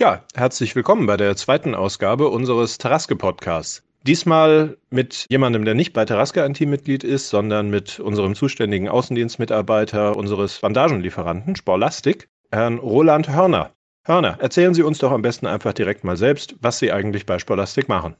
Ja, herzlich willkommen bei der zweiten Ausgabe unseres Taraske Podcasts. Diesmal mit jemandem, der nicht bei Taraske ein Teammitglied ist, sondern mit unserem zuständigen Außendienstmitarbeiter unseres Bandagenlieferanten Sporlastik, Herrn Roland Hörner. Hörner, erzählen Sie uns doch am besten einfach direkt mal selbst, was Sie eigentlich bei Sporlastik machen.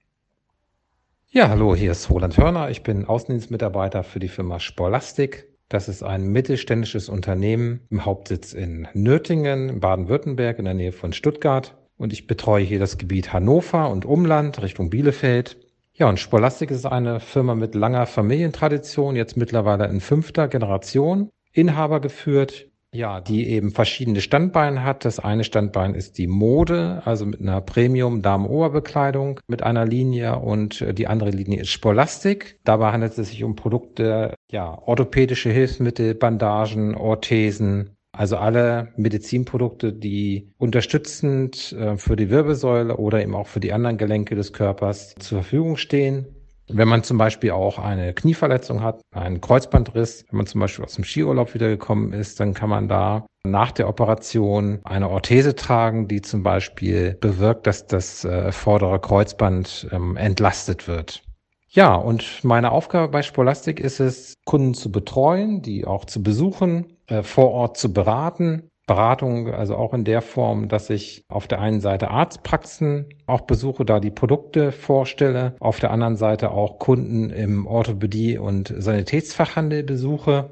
Ja, hallo, hier ist Roland Hörner. Ich bin Außendienstmitarbeiter für die Firma Sporlastik. Das ist ein mittelständisches Unternehmen im Hauptsitz in Nürtingen, Baden-Württemberg, in der Nähe von Stuttgart. Und ich betreue hier das Gebiet Hannover und Umland Richtung Bielefeld. Ja, und Spolastik ist eine Firma mit langer Familientradition, jetzt mittlerweile in fünfter Generation, Inhaber geführt, ja, die eben verschiedene Standbeine hat. Das eine Standbein ist die Mode, also mit einer Premium Damen-Oberbekleidung mit einer Linie und äh, die andere Linie ist Spolastik. Dabei handelt es sich um Produkte, ja, orthopädische Hilfsmittel, Bandagen, Orthesen, also alle Medizinprodukte, die unterstützend äh, für die Wirbelsäule oder eben auch für die anderen Gelenke des Körpers zur Verfügung stehen. Wenn man zum Beispiel auch eine Knieverletzung hat, einen Kreuzbandriss, wenn man zum Beispiel aus dem Skiurlaub wiedergekommen ist, dann kann man da nach der Operation eine Orthese tragen, die zum Beispiel bewirkt, dass das äh, vordere Kreuzband ähm, entlastet wird. Ja, und meine Aufgabe bei Spolastik ist es, Kunden zu betreuen, die auch zu besuchen, äh, vor Ort zu beraten Beratung, also auch in der Form, dass ich auf der einen Seite Arztpraxen auch besuche, da die Produkte vorstelle, auf der anderen Seite auch Kunden im Orthopädie- und Sanitätsfachhandel besuche.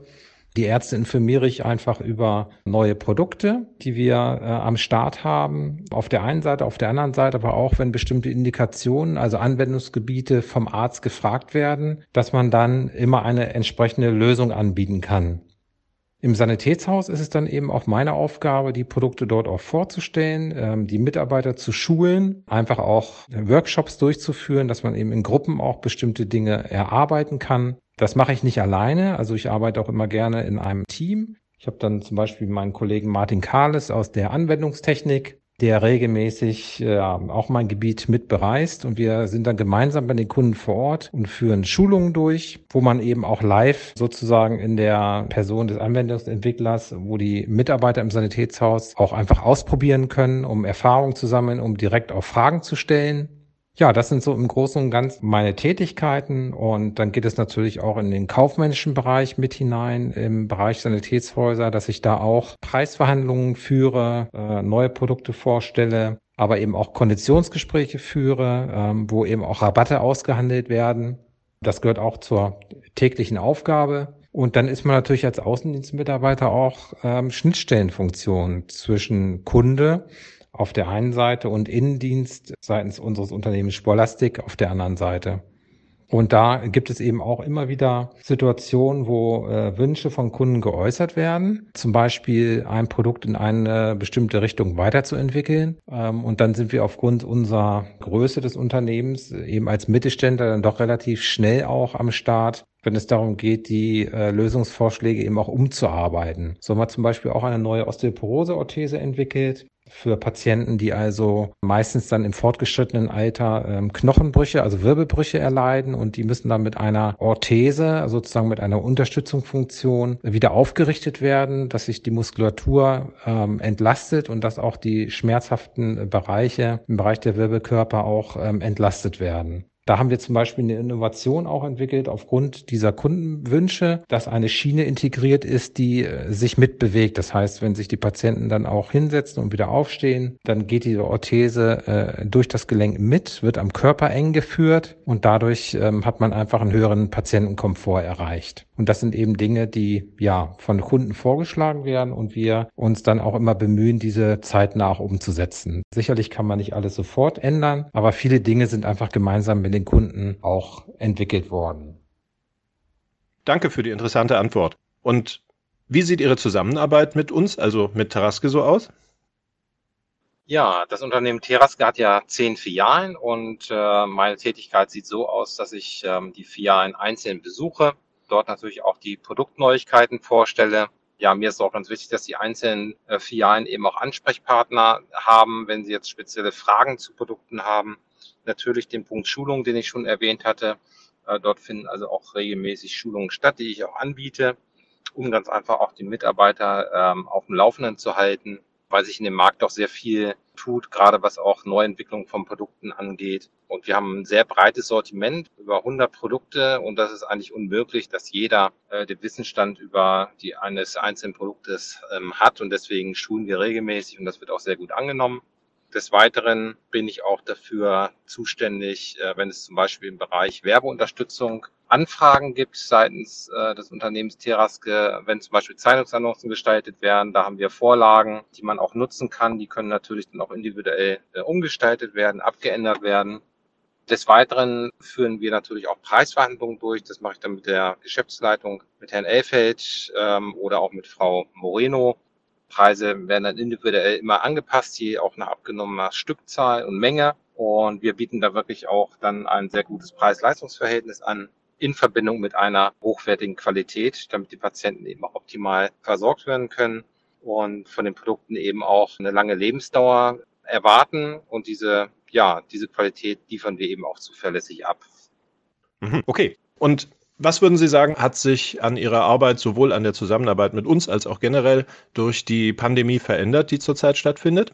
Die Ärzte informiere ich einfach über neue Produkte, die wir äh, am Start haben. Auf der einen Seite, auf der anderen Seite aber auch, wenn bestimmte Indikationen, also Anwendungsgebiete vom Arzt gefragt werden, dass man dann immer eine entsprechende Lösung anbieten kann. Im Sanitätshaus ist es dann eben auch meine Aufgabe, die Produkte dort auch vorzustellen, ähm, die Mitarbeiter zu schulen, einfach auch Workshops durchzuführen, dass man eben in Gruppen auch bestimmte Dinge erarbeiten kann. Das mache ich nicht alleine, also ich arbeite auch immer gerne in einem Team. Ich habe dann zum Beispiel meinen Kollegen Martin Kahles aus der Anwendungstechnik, der regelmäßig äh, auch mein Gebiet mit bereist und wir sind dann gemeinsam bei den Kunden vor Ort und führen Schulungen durch, wo man eben auch live sozusagen in der Person des Anwendungsentwicklers, wo die Mitarbeiter im Sanitätshaus auch einfach ausprobieren können, um Erfahrung zu sammeln, um direkt auch Fragen zu stellen. Ja, das sind so im Großen und Ganzen meine Tätigkeiten und dann geht es natürlich auch in den kaufmännischen Bereich mit hinein, im Bereich Sanitätshäuser, dass ich da auch Preisverhandlungen führe, äh, neue Produkte vorstelle, aber eben auch Konditionsgespräche führe, ähm, wo eben auch Rabatte ausgehandelt werden. Das gehört auch zur täglichen Aufgabe. Und dann ist man natürlich als Außendienstmitarbeiter auch ähm, Schnittstellenfunktion zwischen Kunde auf der einen Seite und Innendienst seitens unseres Unternehmens Sporlastik auf der anderen Seite. Und da gibt es eben auch immer wieder Situationen, wo äh, Wünsche von Kunden geäußert werden, zum Beispiel ein Produkt in eine bestimmte Richtung weiterzuentwickeln. Ähm, und dann sind wir aufgrund unserer Größe des Unternehmens eben als Mittelständler dann doch relativ schnell auch am Start, wenn es darum geht, die äh, Lösungsvorschläge eben auch umzuarbeiten. So haben wir zum Beispiel auch eine neue Osteoporose-Orthese entwickelt, für Patienten, die also meistens dann im fortgeschrittenen Alter ähm, Knochenbrüche, also Wirbelbrüche erleiden und die müssen dann mit einer Orthese, also sozusagen mit einer Unterstützungsfunktion wieder aufgerichtet werden, dass sich die Muskulatur ähm, entlastet und dass auch die schmerzhaften Bereiche im Bereich der Wirbelkörper auch ähm, entlastet werden. Da haben wir zum Beispiel eine Innovation auch entwickelt aufgrund dieser Kundenwünsche, dass eine Schiene integriert ist, die äh, sich mitbewegt. Das heißt, wenn sich die Patienten dann auch hinsetzen und wieder aufstehen, dann geht diese Orthese äh, durch das Gelenk mit, wird am Körper eng geführt und dadurch ähm, hat man einfach einen höheren Patientenkomfort erreicht. Und das sind eben Dinge, die ja von Kunden vorgeschlagen werden und wir uns dann auch immer bemühen, diese zeitnah auch umzusetzen. Sicherlich kann man nicht alles sofort ändern, aber viele Dinge sind einfach gemeinsam mit den Kunden auch entwickelt worden. Danke für die interessante Antwort. Und wie sieht Ihre Zusammenarbeit mit uns, also mit Taraske, so aus? Ja, das Unternehmen Teraske hat ja zehn Filialen und äh, meine Tätigkeit sieht so aus, dass ich ähm, die Filialen einzeln besuche, dort natürlich auch die Produktneuigkeiten vorstelle. Ja, mir ist auch ganz wichtig, dass die einzelnen äh, Filialen eben auch Ansprechpartner haben, wenn sie jetzt spezielle Fragen zu Produkten haben natürlich den Punkt Schulung, den ich schon erwähnt hatte. Äh, dort finden also auch regelmäßig Schulungen statt, die ich auch anbiete, um ganz einfach auch die Mitarbeiter ähm, auf dem Laufenden zu halten, weil sich in dem Markt doch sehr viel tut, gerade was auch Neuentwicklung von Produkten angeht. Und wir haben ein sehr breites Sortiment, über 100 Produkte und das ist eigentlich unmöglich, dass jeder äh, den Wissensstand über die eines einzelnen Produktes ähm, hat und deswegen schulen wir regelmäßig und das wird auch sehr gut angenommen. Des Weiteren bin ich auch dafür zuständig, äh, wenn es zum Beispiel im Bereich Werbeunterstützung Anfragen gibt seitens äh, des Unternehmens Teraske, wenn zum Beispiel Zeitungsannoncen gestaltet werden. Da haben wir Vorlagen, die man auch nutzen kann. Die können natürlich dann auch individuell äh, umgestaltet werden, abgeändert werden. Des Weiteren führen wir natürlich auch Preisverhandlungen durch. Das mache ich dann mit der Geschäftsleitung, mit Herrn Elfeld ähm, oder auch mit Frau Moreno. Preise werden dann individuell immer angepasst, je auch nach abgenommener Stückzahl und Menge. Und wir bieten da wirklich auch dann ein sehr gutes Preis-Leistungs-Verhältnis an in Verbindung mit einer hochwertigen Qualität, damit die Patienten eben optimal versorgt werden können und von den Produkten eben auch eine lange Lebensdauer erwarten und diese, ja, diese Qualität liefern wir eben auch zuverlässig ab. Mhm, okay. Und was würden Sie sagen, hat sich an Ihrer Arbeit sowohl an der Zusammenarbeit mit uns als auch generell durch die Pandemie verändert, die zurzeit stattfindet?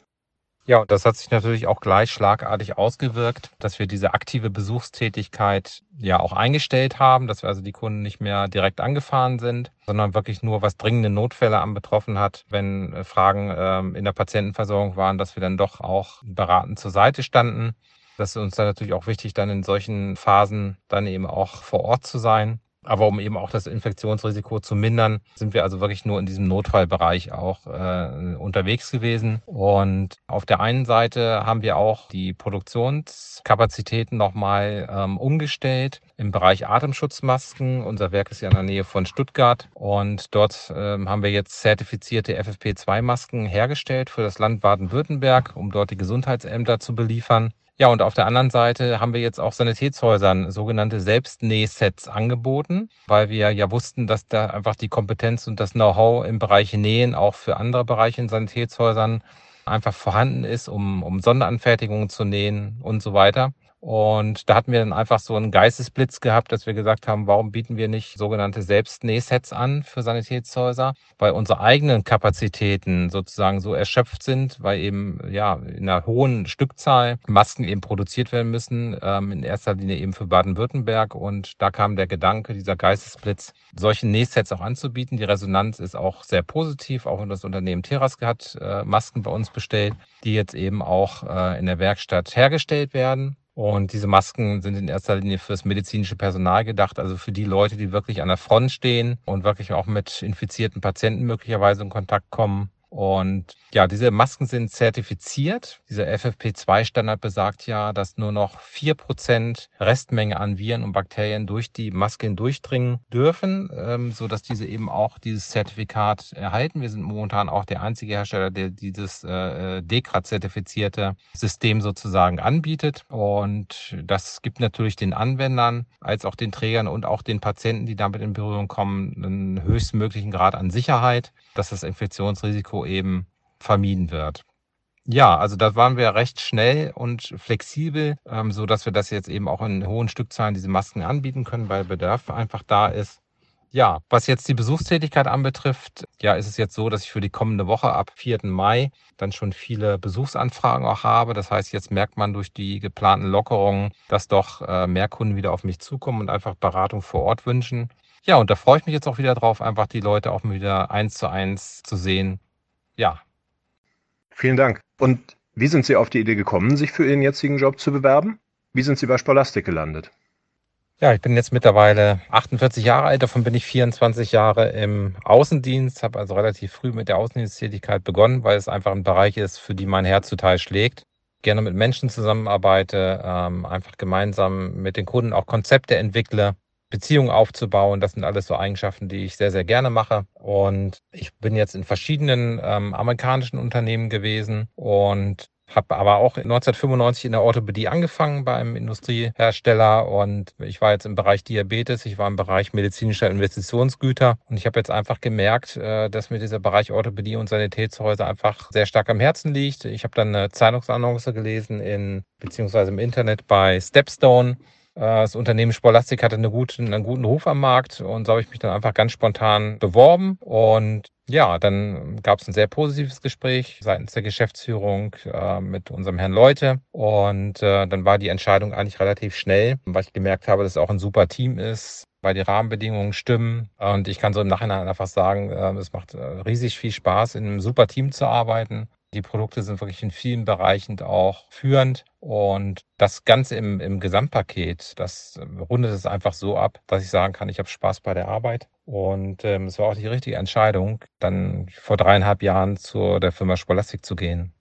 Ja, und das hat sich natürlich auch gleich schlagartig ausgewirkt, dass wir diese aktive Besuchstätigkeit ja auch eingestellt haben, dass wir also die Kunden nicht mehr direkt angefahren sind, sondern wirklich nur was dringende Notfälle anbetroffen hat, wenn äh, Fragen ähm, in der Patientenversorgung waren, dass wir dann doch auch beratend zur Seite standen. Das ist uns dann natürlich auch wichtig, dann in solchen Phasen dann eben auch vor Ort zu sein. Aber um eben auch das Infektionsrisiko zu mindern, sind wir also wirklich nur in diesem Notfallbereich auch äh, unterwegs gewesen. Und auf der einen Seite haben wir auch die Produktionskapazitäten nochmal ähm, umgestellt im Bereich Atemschutzmasken. Unser Werk ist ja in der Nähe von Stuttgart und dort ähm, haben wir jetzt zertifizierte FFP2-Masken hergestellt für das Land Baden-Württemberg, um dort die Gesundheitsämter zu beliefern. Ja, und auf der anderen Seite haben wir jetzt auch Sanitätshäusern sogenannte Selbstnähsets angeboten, weil wir ja wussten, dass da einfach die Kompetenz und das Know-how im Bereich Nähen auch für andere Bereiche in Sanitätshäusern einfach vorhanden ist, um, um Sonderanfertigungen zu nähen und so weiter. Und da hatten wir dann einfach so einen Geistesblitz gehabt, dass wir gesagt haben, warum bieten wir nicht sogenannte Selbstnähsets an für Sanitätshäuser, weil unsere eigenen Kapazitäten sozusagen so erschöpft sind, weil eben ja in einer hohen Stückzahl Masken eben produziert werden müssen, ähm, in erster Linie eben für Baden-Württemberg. Und da kam der Gedanke, dieser Geistesblitz, solche Nähsets auch anzubieten. Die Resonanz ist auch sehr positiv, auch das Unternehmen Teraske hat äh, Masken bei uns bestellt, die jetzt eben auch äh, in der Werkstatt hergestellt werden. Und diese Masken sind in erster Linie fürs medizinische Personal gedacht, also für die Leute, die wirklich an der Front stehen und wirklich auch mit infizierten Patienten möglicherweise in Kontakt kommen und ja, diese Masken sind zertifiziert. Dieser FFP2-Standard besagt ja, dass nur noch vier Prozent Restmenge an Viren und Bakterien durch die Masken durchdringen dürfen, ähm, so dass diese eben auch dieses Zertifikat erhalten. Wir sind momentan auch der einzige Hersteller, der dieses äh, DEKRA-zertifizierte System sozusagen anbietet. Und das gibt natürlich den Anwendern als auch den Trägern und auch den Patienten, die damit in Berührung kommen, einen höchstmöglichen Grad an Sicherheit, dass das Infektionsrisiko eben vermieden wird. Ja, also da waren wir recht schnell und flexibel, ähm, so dass wir das jetzt eben auch in hohen Stückzahlen diese Masken anbieten können, weil Bedarf einfach da ist. Ja, was jetzt die Besuchstätigkeit anbetrifft, ja, ist es jetzt so, dass ich für die kommende Woche ab 4. Mai dann schon viele Besuchsanfragen auch habe. Das heißt, jetzt merkt man durch die geplanten Lockerungen, dass doch äh, mehr Kunden wieder auf mich zukommen und einfach Beratung vor Ort wünschen. Ja, und da freue ich mich jetzt auch wieder drauf, einfach die Leute auch wieder eins zu eins zu sehen ja. Vielen Dank. Und wie sind Sie auf die Idee gekommen, sich für Ihren jetzigen Job zu bewerben? Wie sind Sie bei Spolastik gelandet? Ja, ich bin jetzt mittlerweile 48 Jahre alt, davon bin ich 24 Jahre im Außendienst, habe also relativ früh mit der Außendiensttätigkeit begonnen, weil es einfach ein Bereich ist, für die mein Herz total schlägt. Gerne mit Menschen zusammenarbeite, ähm, einfach gemeinsam mit den Kunden auch Konzepte entwickle Beziehungen aufzubauen. Das sind alles so Eigenschaften, die ich sehr, sehr gerne mache. Und ich bin jetzt in verschiedenen ähm, amerikanischen Unternehmen gewesen und habe aber auch 1995 in der Orthopädie angefangen beim Industriehersteller und ich war jetzt im Bereich Diabetes, ich war im Bereich medizinischer Investitionsgüter und ich habe jetzt einfach gemerkt, äh, dass mir dieser Bereich Orthopädie und Sanitätshäuser einfach sehr stark am Herzen liegt. Ich habe dann eine Zeitungsannonce gelesen in beziehungsweise im Internet bei Stepstone das Unternehmen Sporlastik hatte eine gute, einen guten Ruf am Markt und so habe ich mich dann einfach ganz spontan beworben und Ja, dann gab es ein sehr positives Gespräch seitens der Geschäftsführung äh, mit unserem Herrn Leute. Und äh, dann war die Entscheidung eigentlich relativ schnell, weil ich gemerkt habe, dass es auch ein super Team ist, weil die Rahmenbedingungen stimmen. Und ich kann so im Nachhinein einfach sagen, äh, es macht äh, riesig viel Spaß, in einem super Team zu arbeiten. Die Produkte sind wirklich in vielen Bereichen auch führend. Und das Ganze im, im Gesamtpaket, das rundet es einfach so ab, dass ich sagen kann, ich habe Spaß bei der Arbeit. Und ähm, es war auch die richtige Entscheidung, dann vor dreieinhalb Jahren zu der Firma Scholastik zu gehen.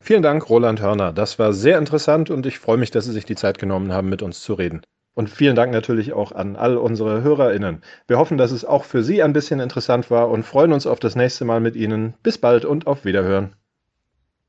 Vielen Dank, Roland Hörner. Das war sehr interessant und ich freue mich, dass Sie sich die Zeit genommen haben, mit uns zu reden. Und vielen Dank natürlich auch an all unsere HörerInnen. Wir hoffen, dass es auch für Sie ein bisschen interessant war und freuen uns auf das nächste Mal mit Ihnen. Bis bald und auf Wiederhören.